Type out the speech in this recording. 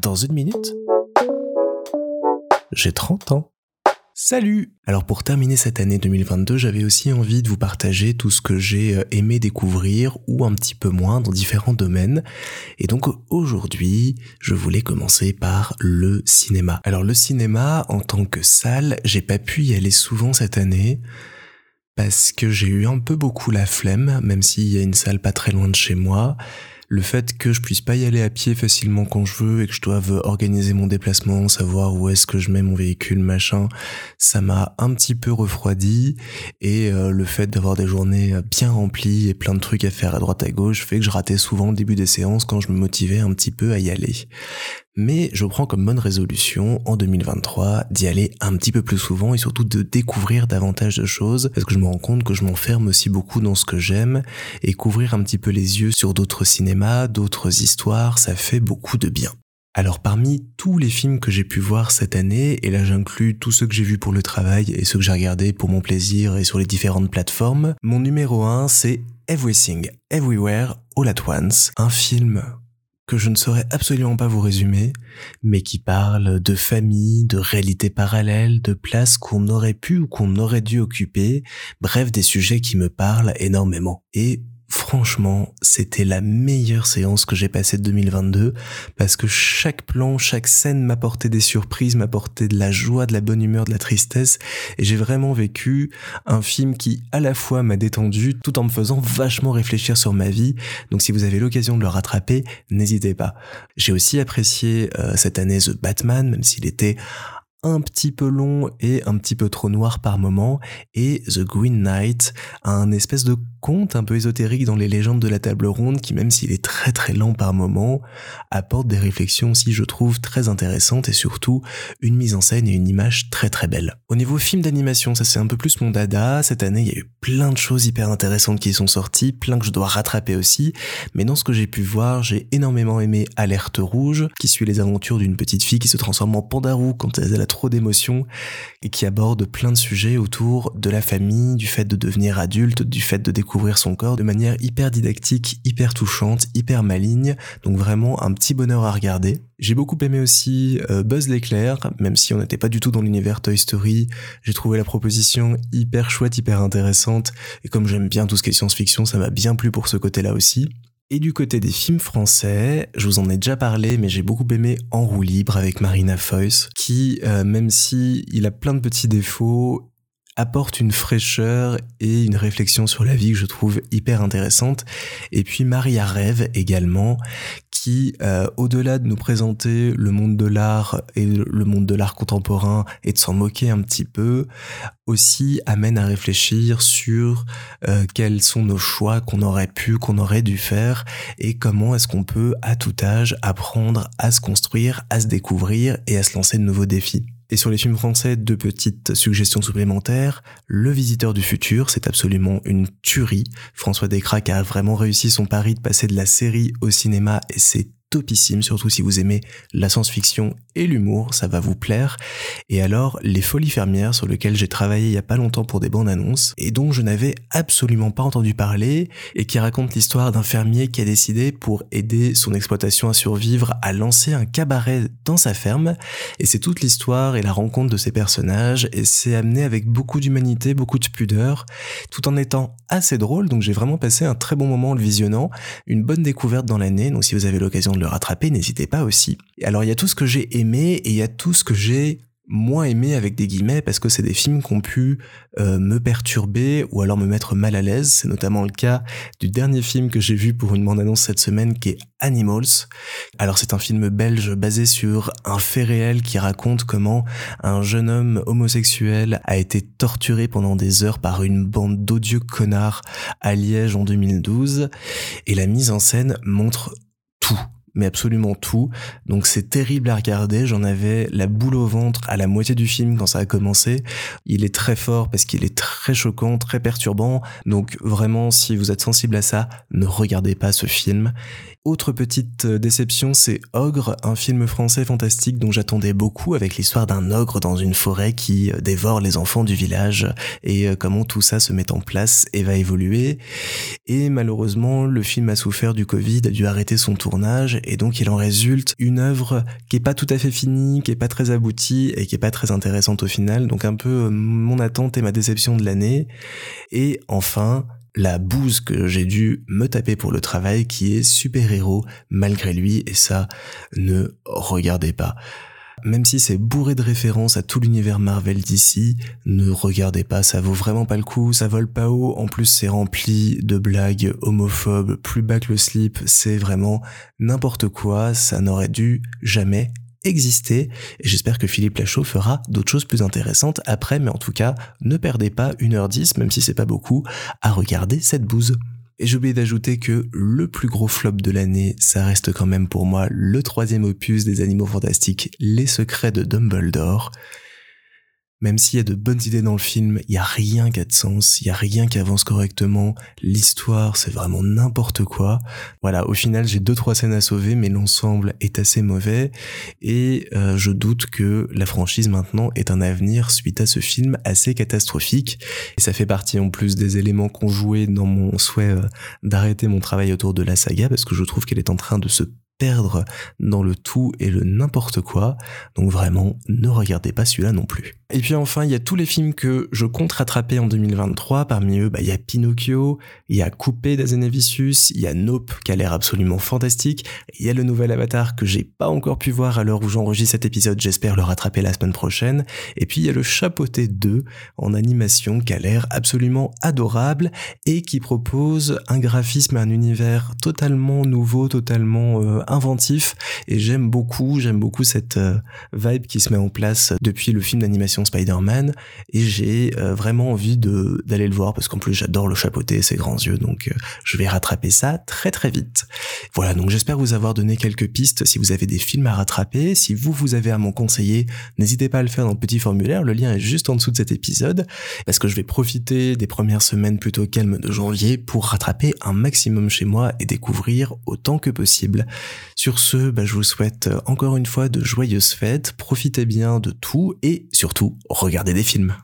Dans une minute, j'ai 30 ans. Salut Alors pour terminer cette année 2022, j'avais aussi envie de vous partager tout ce que j'ai euh, aimé découvrir ou un petit peu moins dans différents domaines. Et donc aujourd'hui, je voulais commencer par le cinéma. Alors le cinéma en tant que salle, j'ai pas pu y aller souvent cette année parce que j'ai eu un peu beaucoup la flemme, même s'il y a une salle pas très loin de chez moi le fait que je puisse pas y aller à pied facilement quand je veux et que je doive organiser mon déplacement, savoir où est-ce que je mets mon véhicule, machin, ça m'a un petit peu refroidi. Et euh, le fait d'avoir des journées bien remplies et plein de trucs à faire à droite à gauche fait que je ratais souvent le début des séances quand je me motivais un petit peu à y aller mais je prends comme bonne résolution en 2023 d'y aller un petit peu plus souvent et surtout de découvrir davantage de choses parce que je me rends compte que je m'enferme aussi beaucoup dans ce que j'aime et couvrir un petit peu les yeux sur d'autres cinémas, d'autres histoires, ça fait beaucoup de bien. Alors parmi tous les films que j'ai pu voir cette année, et là j'inclus tous ceux que j'ai vus pour le travail et ceux que j'ai regardés pour mon plaisir et sur les différentes plateformes, mon numéro 1 c'est Everything, Everywhere, All at Once, un film que je ne saurais absolument pas vous résumer, mais qui parle de famille, de réalité parallèle, de places qu'on aurait pu ou qu'on aurait dû occuper, bref des sujets qui me parlent énormément. Et franchement, c'était la meilleure séance que j'ai passée de 2022 parce que chaque plan, chaque scène m'apportait des surprises, m'apportait de la joie, de la bonne humeur, de la tristesse et j'ai vraiment vécu un film qui à la fois m'a détendu tout en me faisant vachement réfléchir sur ma vie. Donc si vous avez l'occasion de le rattraper, n'hésitez pas. J'ai aussi apprécié euh, cette année The Batman même s'il était un petit peu long et un petit peu trop noir par moment, et The Green Knight, un espèce de conte un peu ésotérique dans les légendes de la table ronde qui, même s'il est très très lent par moment, apporte des réflexions aussi, je trouve, très intéressantes et surtout une mise en scène et une image très très belle. Au niveau film d'animation, ça c'est un peu plus mon dada. Cette année, il y a eu plein de choses hyper intéressantes qui sont sorties, plein que je dois rattraper aussi, mais dans ce que j'ai pu voir, j'ai énormément aimé Alerte Rouge, qui suit les aventures d'une petite fille qui se transforme en pandarou quand elle a trop d'émotions et qui aborde plein de sujets autour de la famille, du fait de devenir adulte, du fait de découvrir son corps de manière hyper didactique, hyper touchante, hyper maligne. Donc vraiment un petit bonheur à regarder. J'ai beaucoup aimé aussi euh, Buzz l'éclair, même si on n'était pas du tout dans l'univers Toy Story. J'ai trouvé la proposition hyper chouette, hyper intéressante. Et comme j'aime bien tout ce qui est science-fiction, ça m'a bien plu pour ce côté-là aussi. Et du côté des films français, je vous en ai déjà parlé, mais j'ai beaucoup aimé En roue libre avec Marina Foïs, qui, euh, même si il a plein de petits défauts, apporte une fraîcheur et une réflexion sur la vie que je trouve hyper intéressante. Et puis Maria Rêve également, qui, euh, au-delà de nous présenter le monde de l'art et le monde de l'art contemporain et de s'en moquer un petit peu, aussi amène à réfléchir sur euh, quels sont nos choix qu'on aurait pu, qu'on aurait dû faire et comment est-ce qu'on peut à tout âge apprendre à se construire, à se découvrir et à se lancer de nouveaux défis. Et sur les films français, deux petites suggestions supplémentaires. Le Visiteur du futur, c'est absolument une tuerie. François Descraques a vraiment réussi son pari de passer de la série au cinéma et c'est topissime, surtout si vous aimez la science-fiction et l'humour, ça va vous plaire. Et alors, Les Folies Fermières, sur lequel j'ai travaillé il y a pas longtemps pour des bandes annonces, et dont je n'avais absolument pas entendu parler, et qui raconte l'histoire d'un fermier qui a décidé, pour aider son exploitation à survivre, à lancer un cabaret dans sa ferme, et c'est toute l'histoire et la rencontre de ces personnages, et c'est amené avec beaucoup d'humanité, beaucoup de pudeur, tout en étant assez drôle, donc j'ai vraiment passé un très bon moment en le visionnant, une bonne découverte dans l'année, donc si vous avez l'occasion le rattraper, n'hésitez pas aussi. Alors il y a tout ce que j'ai aimé et il y a tout ce que j'ai moins aimé avec des guillemets parce que c'est des films qui ont pu euh, me perturber ou alors me mettre mal à l'aise. C'est notamment le cas du dernier film que j'ai vu pour une bande-annonce cette semaine qui est Animals. Alors c'est un film belge basé sur un fait réel qui raconte comment un jeune homme homosexuel a été torturé pendant des heures par une bande d'odieux connards à Liège en 2012 et la mise en scène montre tout mais absolument tout. Donc c'est terrible à regarder. J'en avais la boule au ventre à la moitié du film quand ça a commencé. Il est très fort parce qu'il est très choquant, très perturbant. Donc vraiment, si vous êtes sensible à ça, ne regardez pas ce film. Autre petite euh, déception, c'est Ogre, un film français fantastique dont j'attendais beaucoup avec l'histoire d'un ogre dans une forêt qui euh, dévore les enfants du village et euh, comment tout ça se met en place et va évoluer. Et malheureusement, le film a souffert du Covid, a dû arrêter son tournage Et donc il en résulte une œuvre qui est pas tout à fait finie, qui est pas très aboutie et qui est pas très intéressante au final. Donc un peu euh, mon attente et ma déception de l'année. Et enfin, la bouse que j'ai dû me taper pour le travail qui est super-héros malgré lui et ça ne regardez pas. Même si c'est bourré de références à tout l'univers Marvel d'ici, ne regardez pas, ça vaut vraiment pas le coup, ça vole pas haut, en plus c'est rempli de blagues homophobes, plus bas que le slip, c'est vraiment n'importe quoi, ça n'aurait dû jamais exister, et j'espère que Philippe Lachaud fera d'autres choses plus intéressantes après, mais en tout cas, ne perdez pas 1h10, même si c'est pas beaucoup, à regarder cette bouse. Et j'ai oublié d'ajouter que le plus gros flop de l'année, ça reste quand même pour moi le troisième opus des Animaux Fantastiques, Les Secrets de Dumbledore. Même s'il y a de bonnes idées dans le film, il y a rien qui a de sens, il y a rien qui avance correctement, l'histoire c'est vraiment n'importe quoi. Voilà, au final j'ai deux trois scènes à sauver, mais l'ensemble est assez mauvais et euh, je doute que la franchise maintenant ait un avenir suite à ce film assez catastrophique. Et ça fait partie en plus des éléments qu'on jouait dans mon souhait euh, d'arrêter mon travail autour de la saga parce que je trouve qu'elle est en train de se perdre dans le tout et le n'importe quoi. Donc vraiment, ne regardez pas celui-là non plus. Et puis enfin, il y a tous les films que je compte rattraper en 2023. Parmi eux, bah, il y a Pinocchio, il y a Coupé d'Azanavicius, il y a Nope qui a l'air absolument fantastique, il y a le nouvel Avatar que j'ai pas encore pu voir à l'heure où j'enregistre cet épisode, j'espère le rattraper la semaine prochaine. Et puis il y a le Chapeauté 2 en animation qui a l'air absolument adorable et qui propose un graphisme un univers totalement nouveau, totalement euh, inventif. Et j'aime beaucoup, j'aime beaucoup cette euh, vibe qui se met en place depuis le film d'animation Spider-Man et j'ai euh, vraiment envie d'aller le voir parce qu'en plus j'adore le chapeauté et ses grands yeux donc euh, je vais rattraper ça très très vite. Voilà donc j'espère vous avoir donné quelques pistes si vous avez des films à rattraper, si vous vous avez à m'en conseiller, n'hésitez pas à le faire dans le petit formulaire, le lien est juste en dessous de cet épisode parce que je vais profiter des premières semaines plutôt calmes de janvier pour rattraper un maximum chez moi et découvrir autant que possible. Sur ce, bah, je vous souhaite encore une fois de joyeuses fêtes, profitez bien de tout et surtout regarder des films.